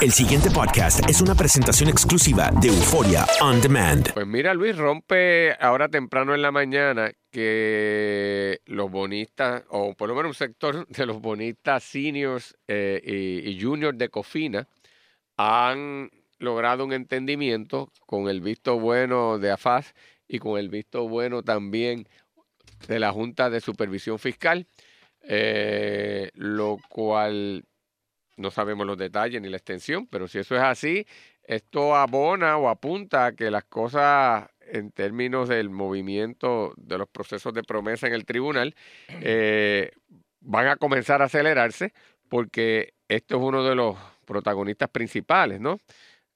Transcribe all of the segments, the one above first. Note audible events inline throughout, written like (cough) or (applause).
El siguiente podcast es una presentación exclusiva de Euforia On Demand. Pues mira, Luis, rompe ahora temprano en la mañana que los bonistas, o por lo menos un sector (laughs) de los bonistas seniors eh, y, juniors de Cofina, han logrado un entendimiento con el visto bueno de AFAS y con el visto bueno también de la Junta de Supervisión Fiscal, eh, lo cual no sabemos los detalles ni la extensión, pero si eso es así, esto abona o apunta a que las cosas en términos del movimiento de los procesos de promesa en el tribunal (clears throat) eh, van a comenzar a acelerarse porque esto es uno de los protagonistas principales, ¿no?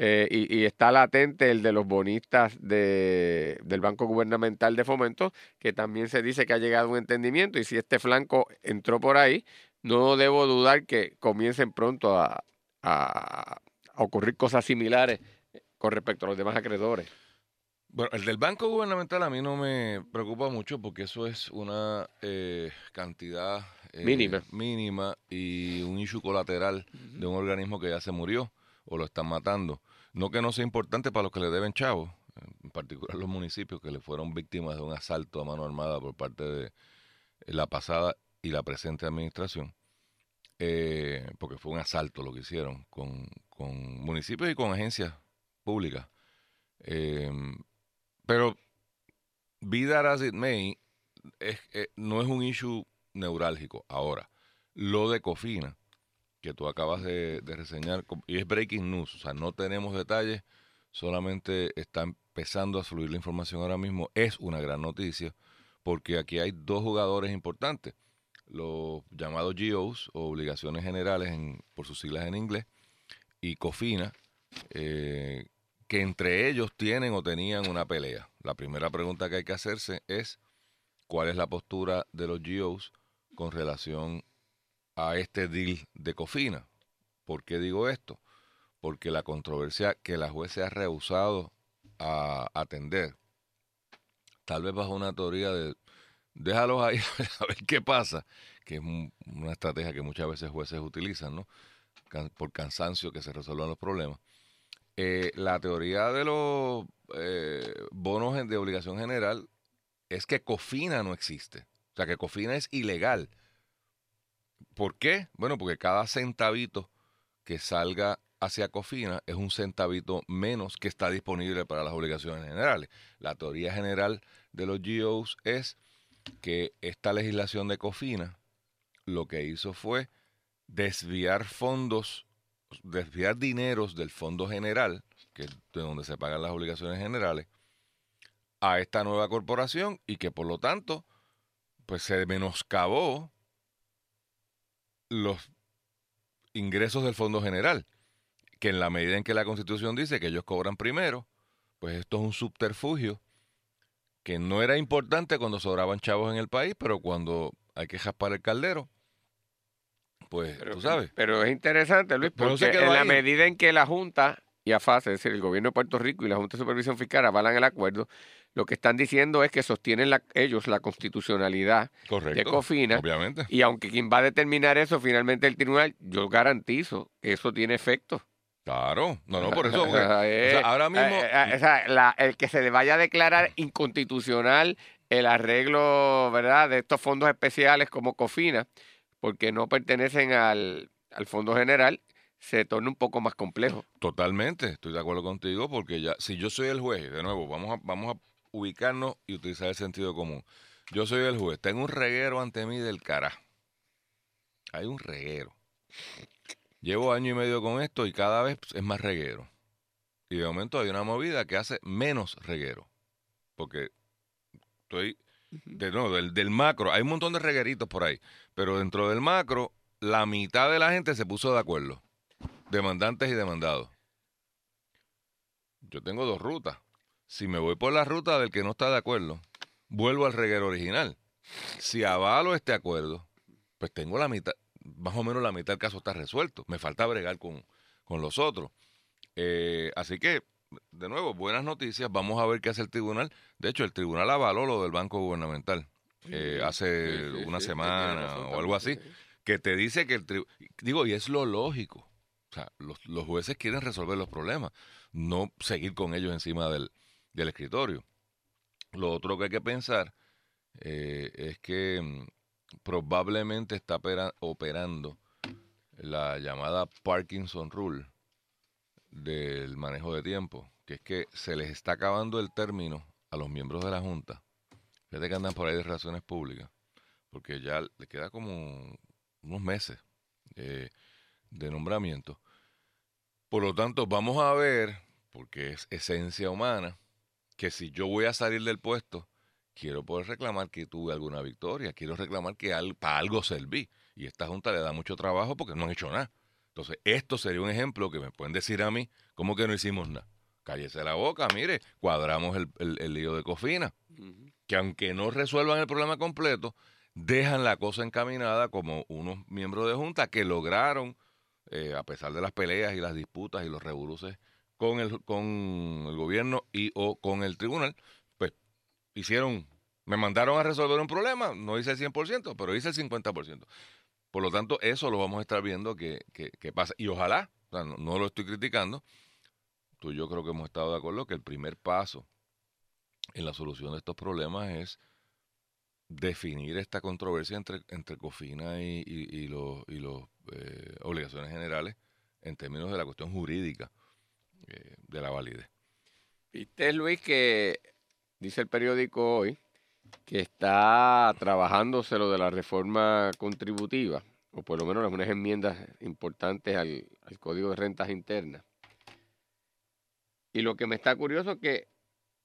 Eh, y, y, está latente el de los bonistas de, del Banco Gubernamental de Fomento, que también se dice que ha llegado a un entendimiento y si este flanco entró por ahí, no debo dudar que comiencen pronto a, a, a ocurrir cosas similares con respecto a los demás acreedores. Bueno, el del Banco Gubernamental a mí no me preocupa mucho porque eso es una eh, cantidad eh, mínima. mínima y un issue colateral uh -huh. de un organismo que ya se murió o lo están matando. No que no sea importante para los que le deben chavos, en particular los municipios que le fueron víctimas de un asalto a mano armada por parte de la pasada y la presente administración, eh, porque fue un asalto lo que hicieron con, con municipios y con agencias públicas. Eh, pero, be that as it may, eh, no es un issue neurálgico. Ahora, lo de Cofina, que tú acabas de, de, reseñar, y es breaking news, o sea, no tenemos detalles, solamente está empezando a fluir la información ahora mismo, es una gran noticia, porque aquí hay dos jugadores importantes, los llamados GOs, o obligaciones generales en, por sus siglas en inglés, y Cofina, eh, que entre ellos tienen o tenían una pelea. La primera pregunta que hay que hacerse es, ¿cuál es la postura de los GOs con relación a este deal de Cofina. ¿Por qué digo esto? Porque la controversia que la juez se ha rehusado a atender, tal vez bajo una teoría de déjalos ahí (laughs) a ver qué pasa, que es una estrategia que muchas veces jueces utilizan, ¿no? Por cansancio que se resuelvan los problemas. Eh, la teoría de los eh, bonos de obligación general es que Cofina no existe. O sea, que Cofina es ilegal. ¿Por qué? Bueno, porque cada centavito que salga hacia Cofina es un centavito menos que está disponible para las obligaciones generales. La teoría general de los GOs es que esta legislación de Cofina lo que hizo fue desviar fondos, desviar dineros del fondo general, que es de donde se pagan las obligaciones generales, a esta nueva corporación y que por lo tanto pues se menoscabó los ingresos del Fondo General, que en la medida en que la Constitución dice que ellos cobran primero, pues esto es un subterfugio que no era importante cuando sobraban chavos en el país, pero cuando hay que jaspar el caldero, pues pero, tú sabes. Pero es interesante, Luis, porque en la medida en que la Junta y AFAS, es decir, el gobierno de Puerto Rico y la Junta de Supervisión Fiscal avalan el acuerdo, lo que están diciendo es que sostienen la, ellos la constitucionalidad Correcto, de COFINA. Obviamente. Y aunque quien va a determinar eso finalmente el tribunal, yo garantizo que eso tiene efecto. Claro, no, no, por eso. (laughs) o sea, ahora mismo. Eh, eh, o sea, la, el que se le vaya a declarar inconstitucional el arreglo, ¿verdad?, de estos fondos especiales como COFINA, porque no pertenecen al, al Fondo General, se torna un poco más complejo. Totalmente, estoy de acuerdo contigo, porque ya, si yo soy el juez, de nuevo, vamos a, vamos a ubicarnos y utilizar el sentido común. Yo soy el juez, tengo un reguero ante mí del cara. Hay un reguero. Llevo año y medio con esto y cada vez es más reguero. Y de momento hay una movida que hace menos reguero. Porque estoy, de, no, del, del macro, hay un montón de regueritos por ahí, pero dentro del macro, la mitad de la gente se puso de acuerdo. Demandantes y demandados. Yo tengo dos rutas. Si me voy por la ruta del que no está de acuerdo, vuelvo al reguero original. Si avalo este acuerdo, pues tengo la mitad, más o menos la mitad del caso está resuelto. Me falta bregar con, con los otros. Eh, así que, de nuevo, buenas noticias. Vamos a ver qué hace el tribunal. De hecho, el tribunal avaló lo del Banco Gubernamental eh, hace sí, sí, una sí, semana o algo así, que te dice que el tribunal... Digo, y es lo lógico. O sea, los, los jueces quieren resolver los problemas, no seguir con ellos encima del, del escritorio. Lo otro que hay que pensar eh, es que mm, probablemente está opera- operando la llamada Parkinson Rule del manejo de tiempo, que es que se les está acabando el término a los miembros de la Junta. Fíjate que andan por ahí de relaciones públicas, porque ya le queda como unos meses eh, de nombramiento. Por lo tanto, vamos a ver, porque es esencia humana, que si yo voy a salir del puesto, quiero poder reclamar que tuve alguna victoria, quiero reclamar que al- para algo serví. Y esta Junta le da mucho trabajo porque no han hecho nada. Entonces, esto sería un ejemplo que me pueden decir a mí, ¿cómo que no hicimos nada? Cállese la boca, mire, cuadramos el, el- el lío de Cofina, que aunque no resuelvan el problema completo, dejan la cosa encaminada como unos miembros de Junta que lograron, eh, a pesar de las peleas y las disputas y los revoluces con el, con el gobierno y o con el tribunal, hicieron, me mandaron a resolver un problema, no hice el 100%, pero hice el 50%. Por lo tanto, eso lo vamos a estar viendo que, que- pasa. Y ojalá, no, no lo estoy criticando, tú y yo creo que hemos estado de acuerdo que el primer paso en la solución de estos problemas es definir esta controversia entre, entre COFINA y, y, y los, y los eh, obligaciones generales en términos de la cuestión jurídica eh, de la validez. Viste, Luis, que dice el periódico hoy que está trabajándose lo de la reforma contributiva, o por lo menos algunas enmiendas importantes al, al Código de Rentas Internas. Y lo que me está curioso es que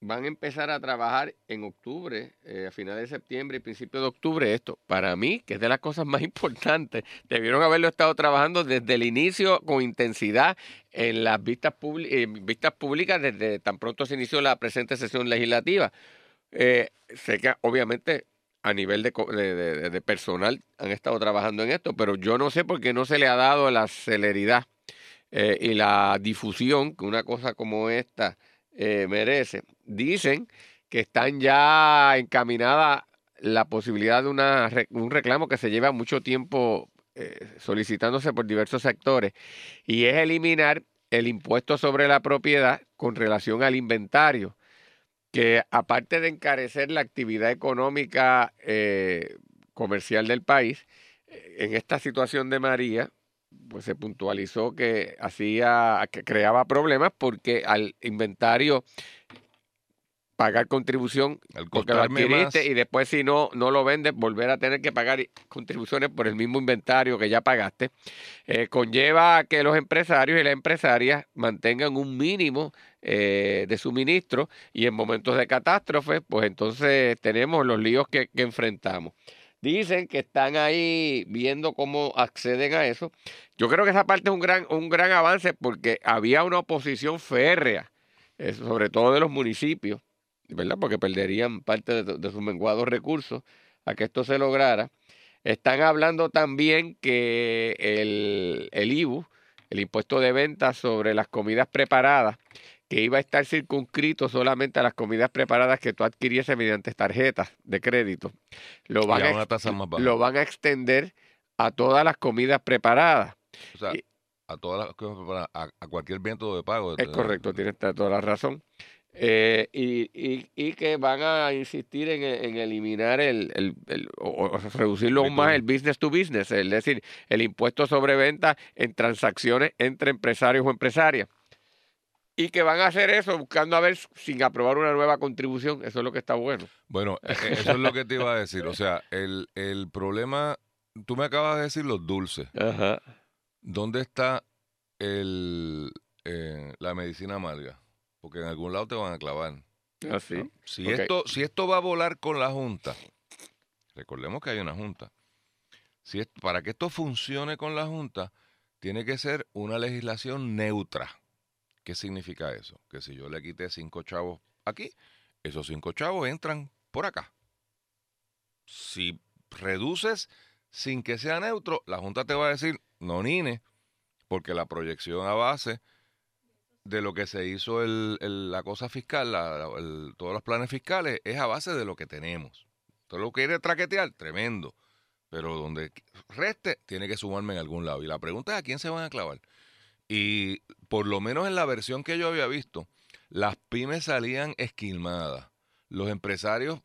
van a empezar a trabajar en octubre, eh, a finales de septiembre y principios de octubre esto. Para mí, que es de las cosas más (laughs) importantes, debieron haberlo estado trabajando desde el inicio con intensidad en las eh, vistas públicas desde tan pronto se inició la presente sesión legislativa. Eh, sé que obviamente a nivel de- de- de personal han estado trabajando en esto, pero yo no sé por qué no se le ha dado la celeridad eh, y la difusión que una cosa como esta eh, merece. Dicen que están ya encaminada la posibilidad de una, un reclamo que se lleva mucho tiempo eh, solicitándose por diversos sectores y es eliminar el impuesto sobre la propiedad con relación al inventario, que aparte de encarecer la actividad económica eh, comercial del país, eh, en esta situación de María, pues se puntualizó que hacía, que creaba problemas porque al inventario pagar contribución Al porque lo adquiriste más- y después si no no lo vendes volver a tener que pagar contribuciones por el mismo inventario que ya pagaste eh, conlleva a que los empresarios y las empresarias mantengan un mínimo eh, de suministro y en momentos de catástrofe pues entonces tenemos los líos que, que enfrentamos dicen que están ahí viendo cómo acceden a eso yo creo que esa parte es un gran un gran avance porque había una oposición férrea eh, sobre todo de los municipios ¿verdad? Porque perderían parte de, sus menguados recursos a que esto se lograra. Están hablando también que el, el IBU, el impuesto de venta sobre las comidas preparadas, que iba a estar circunscrito solamente a las comidas preparadas que tú adquiriese mediante tarjetas de crédito, lo van, a lo van a extender a todas las comidas preparadas. o sea, y- a todas las cosas preparadas, a, a cualquier viento de pago. Es correcto, tienes toda la razón. Eh, y, y- y que van a insistir en, en eliminar el, el- el- o, o reducirlo aún más el business to business, es decir, el impuesto sobre venta en transacciones entre empresarios o empresarias. Y que van a hacer eso buscando a ver sin aprobar una nueva contribución. Eso es lo que está bueno. Bueno, e- e- eso es lo que te iba a decir. O sea, el, el problema, tú me acabas de decir los dulces. Ajá. ¿Dónde está el, eh, la medicina amarga? Porque en algún lado te van a clavar. Así. ¿no? Si, Ok. esto, si esto va a volar con la Junta, recordemos que hay una Junta. Si es- para que esto funcione con la Junta, tiene que ser una legislación neutra. ¿Qué significa eso? Que si yo le quité cinco chavos aquí, esos cinco chavos entran por acá. Si reduces sin que sea neutro, la Junta te va a decir, no nine, porque la proyección a base de lo que se hizo la cosa fiscal, todos los planes fiscales, es a base de lo que tenemos. Todo lo quiere traquetear, tremendo. Pero donde reste, tiene que sumarme en algún lado. Y la pregunta es a quién se van a clavar. Y por lo menos en la versión que yo había visto, las pymes salían esquilmadas. Los empresarios,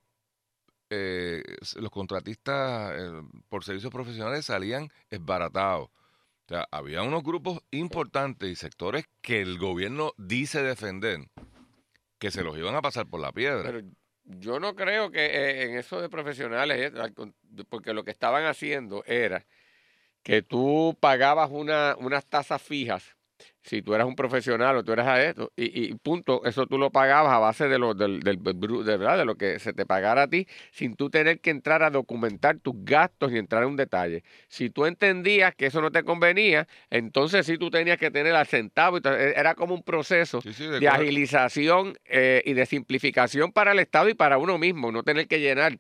eh, los contratistas eh, por servicios profesionales salían esbaratados. O sea, había unos grupos importantes y sectores que el gobierno dice defender, que se los iban a pasar por la piedra. Pero yo no creo que eh, en eso de profesionales, eh, porque lo que estaban haciendo era que tú pagabas una, unas tasas fijas, si tú eras un profesional o tú eras a esto, y, y punto, eso tú lo pagabas a base de lo, del, de, ¿verdad? de lo que se te pagara a ti, sin tú tener que entrar a documentar tus gastos y entrar en un detalle. Si tú entendías que eso no te convenía, entonces sí tú tenías que tener al centavo, y e, era como un proceso Sí, sí, de agilización eh, y de simplificación para el Estado y para uno mismo, no tener que llenar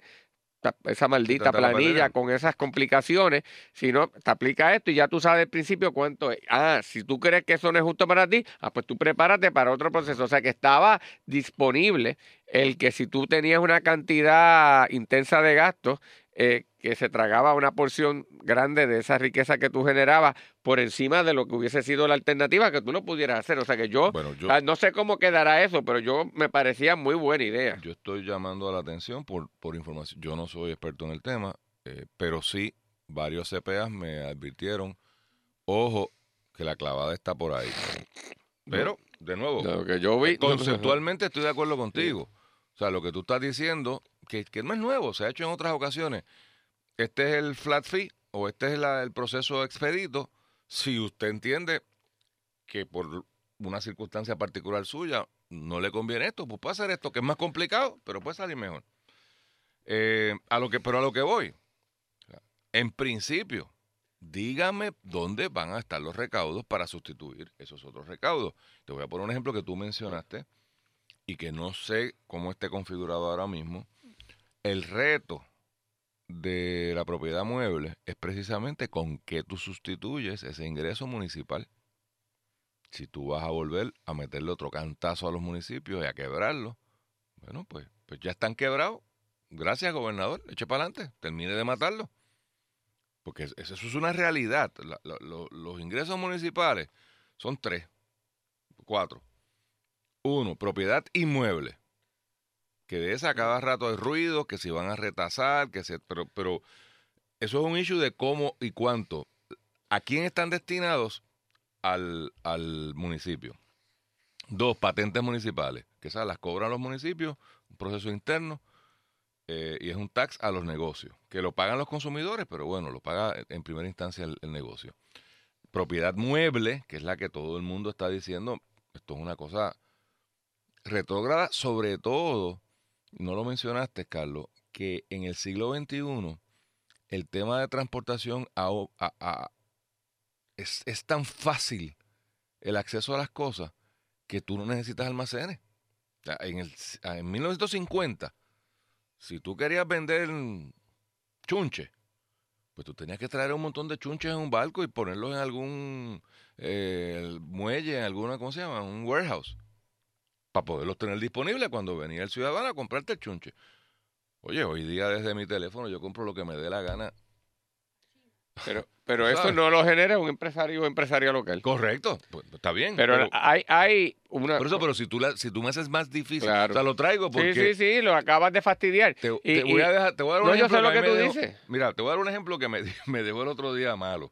esa maldita planilla con esas complicaciones, sino te aplica esto y ya tú sabes al principio cuánto es. Ah, si tú crees que eso no es justo para ti, ah, pues tú prepárate para otro proceso. O sea que estaba disponible el que si tú tenías una cantidad intensa de gastos, eh, que se tragaba una porción grande de esa riqueza que tú generabas por encima de lo que hubiese sido la alternativa que tú no pudieras hacer. O sea que yo, Bueno, yo, no sé cómo quedará eso, pero yo me parecía muy buena idea. yo estoy llamando a la atención por, por información. Yo no soy experto en el tema, eh, pero sí varios CPAs me advirtieron, ojo, que la clavada está por ahí. Pero, de nuevo, lo que yo vi. conceptualmente estoy de acuerdo contigo. O sea, lo que tú estás diciendo, que, que no es nuevo, se ha hecho en otras ocasiones. Este es el flat fee o este es el proceso expedito. Si usted entiende que por una circunstancia particular suya no le conviene esto, pues puede hacer esto, que es más complicado, pero puede salir mejor. Eh, a lo que, pero a lo que voy, en principio, dígame dónde van a estar los recaudos para sustituir esos otros recaudos. Te voy a poner un ejemplo que tú mencionaste y que no sé cómo esté configurado ahora mismo. El reto de la propiedad mueble es precisamente con qué tú sustituyes ese ingreso municipal. Si tú vas a volver a meterle otro cantazo a los municipios y a quebrarlos, bueno, pues, pues ya están quebrados. Gracias, gobernador. Eche para adelante. Termine de matarlos. Porque es- eso es una realidad. Los ingresos municipales son tres, cuatro. Uno, propiedad inmueble. Que de esa cada rato hay ruido, que se van a retasar, que se, pero, pero eso es un issue de cómo y cuánto. ¿A quién están destinados? Al, al municipio. Dos, patentes municipales, que esas las cobran los municipios, un proceso interno, eh, y es un tax a los negocios, que lo pagan los consumidores, pero bueno, lo paga en primera instancia el, el negocio. Propiedad mueble, que es la que todo el mundo está diciendo, esto es una cosa retrógrada, sobre todo, no lo mencionaste, Carlos, que en el siglo XXI el tema de transportación a- a- a- es, tan fácil el acceso a las cosas que tú no necesitas almacenes. En, el, en 1950, si tú querías vender chunche, pues tú tenías que traer un montón de chunches en un barco y ponerlos en algún eh, muelle, en alguna, ¿cómo se llama? Un warehouse, para poderlos tener disponibles cuando venía el ciudadano a comprarte el chunche. Oye, hoy día desde mi teléfono yo compro lo que me dé la gana. Pero, (laughs) pero eso no lo genera un empresario o empresaria local. Correcto, pues está bien. Pero, hay, hay una. por eso, pero si tú, la- si tú me haces más difícil, Claro. o sea, lo traigo porque sí, sí, sí, lo acabas de fastidiar. Te, Y- te voy a dejar, te voy a dar un No, yo sé lo que tú dejó- dices. Mira, te voy a dar un ejemplo que me, (laughs) me dejó el otro día malo.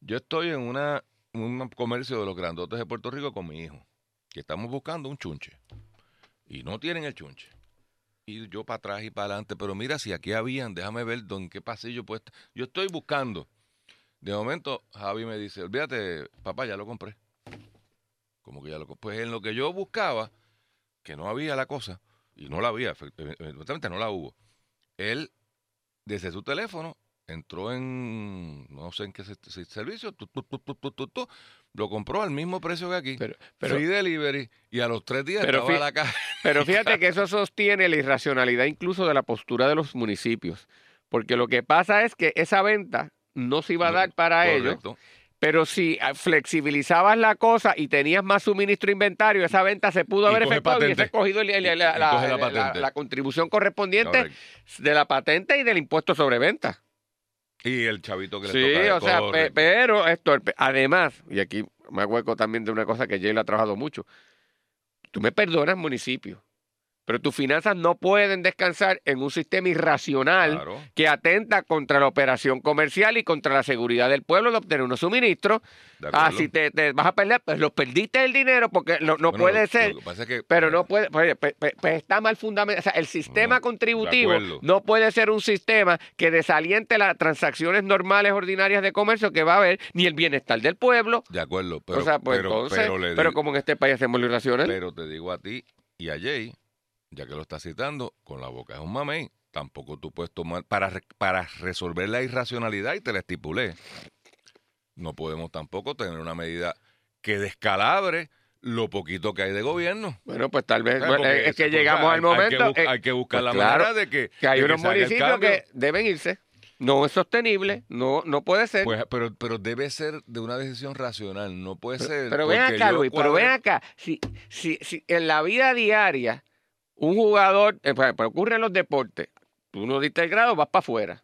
Yo estoy en una, un comercio de los grandotes de Puerto Rico con mi hijo, que estamos buscando un chunche. Y no tienen el chunche. Y yo para atrás y para adelante, pero mira, si aquí habían, déjame ver en qué pasillo pues. Yo estoy buscando. De momento, Javi me dice, olvídate, papá, ya lo compré. Como que ya lo compré. Pues en lo que yo buscaba, que no había la cosa, y no la había, efe- evidentemente no la hubo. Él, desde su teléfono, entró en, no sé en qué se- se- servicio, tu, lo compró al mismo precio que aquí. Pero, pero, Free delivery, y a los tres días Pero estaba la caja. (laughs) pero fíjate que eso sostiene la irracionalidad incluso de la postura de los municipios. Porque lo que pasa es que esa venta no se iba a dar para ellos, Correcto. pero si ah, flexibilizabas la cosa y tenías más suministro inventario, esa venta se pudo haber efectuado y patente. ese cogido el- la, la- contribución correspondiente Correcto. de la patente y del impuesto sobre venta. Y el chavito que le Sí, toca. o sea, pe- pero pe- además, y aquí me acuerdo también de una cosa que Jay lo ha trabajado mucho. Tú me perdonas, municipio, pero tus finanzas no pueden descansar en un sistema irracional Claro. que atenta contra la operación comercial y contra la seguridad del pueblo de obtener unos suministros. Ah, si te, te vas a perder, pues los perdiste el dinero porque no, no Bueno, puede ser. Lo que pasa es que, Pero no puede, pues, pues- pues- pues está mal fundamentado. O sea, el sistema No, de contributivo no puede ser un sistema que desaliente las transacciones normales, ordinarias de comercio que va a haber, ni el bienestar del pueblo. De acuerdo, pero, o sea, pues pero, entonces, pero como en este país hacemos lo irracional. pero te digo a ti y a Jay, ya que lo estás citando, con la boca es un mamey. Tampoco tú puedes tomar, para, para resolver la irracionalidad, y te la estipulé, no podemos tampoco tener una medida que descalabre lo poquito que hay de gobierno. bueno, pues tal vez, bueno, es que eso, llegamos hay- al hay que momento eh, hay que buscar pues la claro, manera de que, que hay de unos el municipios que deben irse. No es sostenible, no, no puede ser. Pues, pero, pero debe ser de una decisión racional, no puede ser. Pero ven acá, Luis, pero ven acá. Si, si, si en la vida diaria un jugador, eh, pues, pues, ocurre en los deportes, tú no diste el grado, vas para afuera.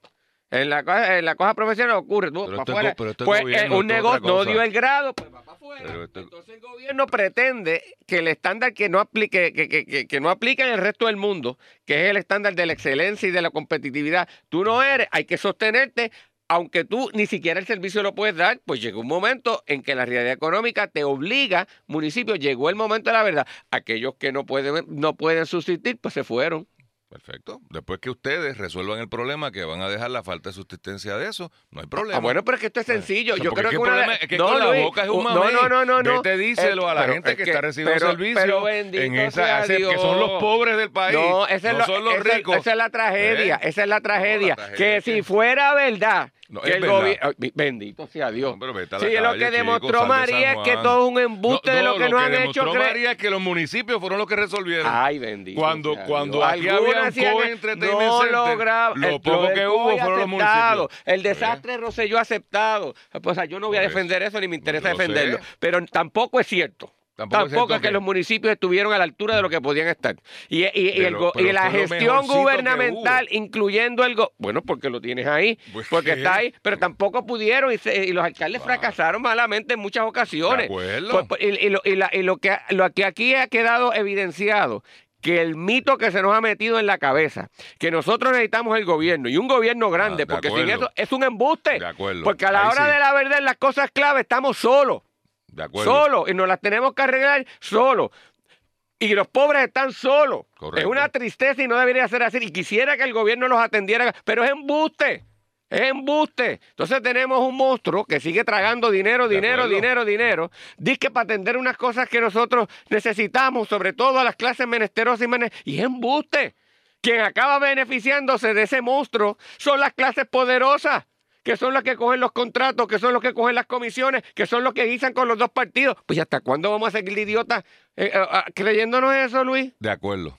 En la, cosa- en la cosa profesional ocurre, tú Pero para afuera. pues gobierno, eh, un negocio no dio el grado, pues va para afuera. Esto- Entonces el gobierno pretende que el estándar que no aplique, que, que, que, que no aplica en el resto del mundo, que es el estándar de la excelencia y de la competitividad, tú no eres, hay que sostenerte aunque tú ni siquiera el servicio lo puedes dar, pues llegó un momento en que la realidad económica te obliga, municipio, llegó el momento de la verdad. Aquellos que no pueden, no pueden subsistir, pues se fueron. Perfecto. Después que ustedes resuelvan el problema, que van a dejar la falta de subsistencia de eso, no hay problema. Ah, bueno, pero es que esto es sencillo. O sea, Yo creo es que que una problema es que con la boca es un no, mamey. no, no, no, no. Vete, díselo a la gente es que está recibiendo pero- servicio pero bendito en esa, ese- que son los pobres del país. No, esa es, no lo- son los esa es- ricos. esa es la tragedia, ¿Eh? esa es la tragedia. tragedia que es si que- fuera verdad, No, que es el gobierno... Bendito sea Dios. No, la Sí, lo calle, que chico, demostró María es que todo es un embuste No, de lo no, que nos han demostró hecho creer. María es que los municipios fueron los que resolvieron. Ay, bendito. Cuando- sea cuando Dios. aquí había Entertainment no lograba- lo poco que hubo fueron los municipios. El desastre Rosselló aceptado. Pues, o sea, yo no voy a defender eso ni me interesa defenderlo. Pero tampoco es cierto. Tampoco Tampoco, es que que- los municipios estuvieron a la altura de lo que podían estar. Y, y- y Pero- el go- y pero la gestión gubernamental, incluyendo el... go- bueno, porque lo tienes ahí, Pues, porque ¿qué? está ahí, pero tampoco pudieron y, se- los alcaldes Ah. fracasaron malamente en muchas ocasiones. De acuerdo. Pues, pues, y, y lo, y la- y lo que, lo que aquí ha quedado evidenciado que el mito que se nos ha metido en la cabeza, que nosotros necesitamos el gobierno y un gobierno grande, Ah, porque sin eso es un embuste. De acuerdo. Porque a la Ahí hora sí. de la verdad, las cosas clave, estamos solos, De acuerdo. solos, y nos las tenemos que arreglar solos. Y los pobres están solos. Correcto. Es una tristeza y no debería ser así. Y quisiera que el gobierno los atendiera, pero es embuste. Es embuste. Entonces tenemos un monstruo que sigue tragando dinero, dinero, dinero, dinero. Dice que para atender unas cosas que nosotros necesitamos, sobre todo a las clases menesterosas y menes- y es embuste. Quien acaba beneficiándose de ese monstruo son las clases poderosas, que son las que cogen los contratos, que son los que cogen las comisiones, que son los que guisan con los dos partidos. Pues ¿hasta cuándo vamos a seguir de idiotas eh, eh, ah, creyéndonos eso, Luis? De acuerdo.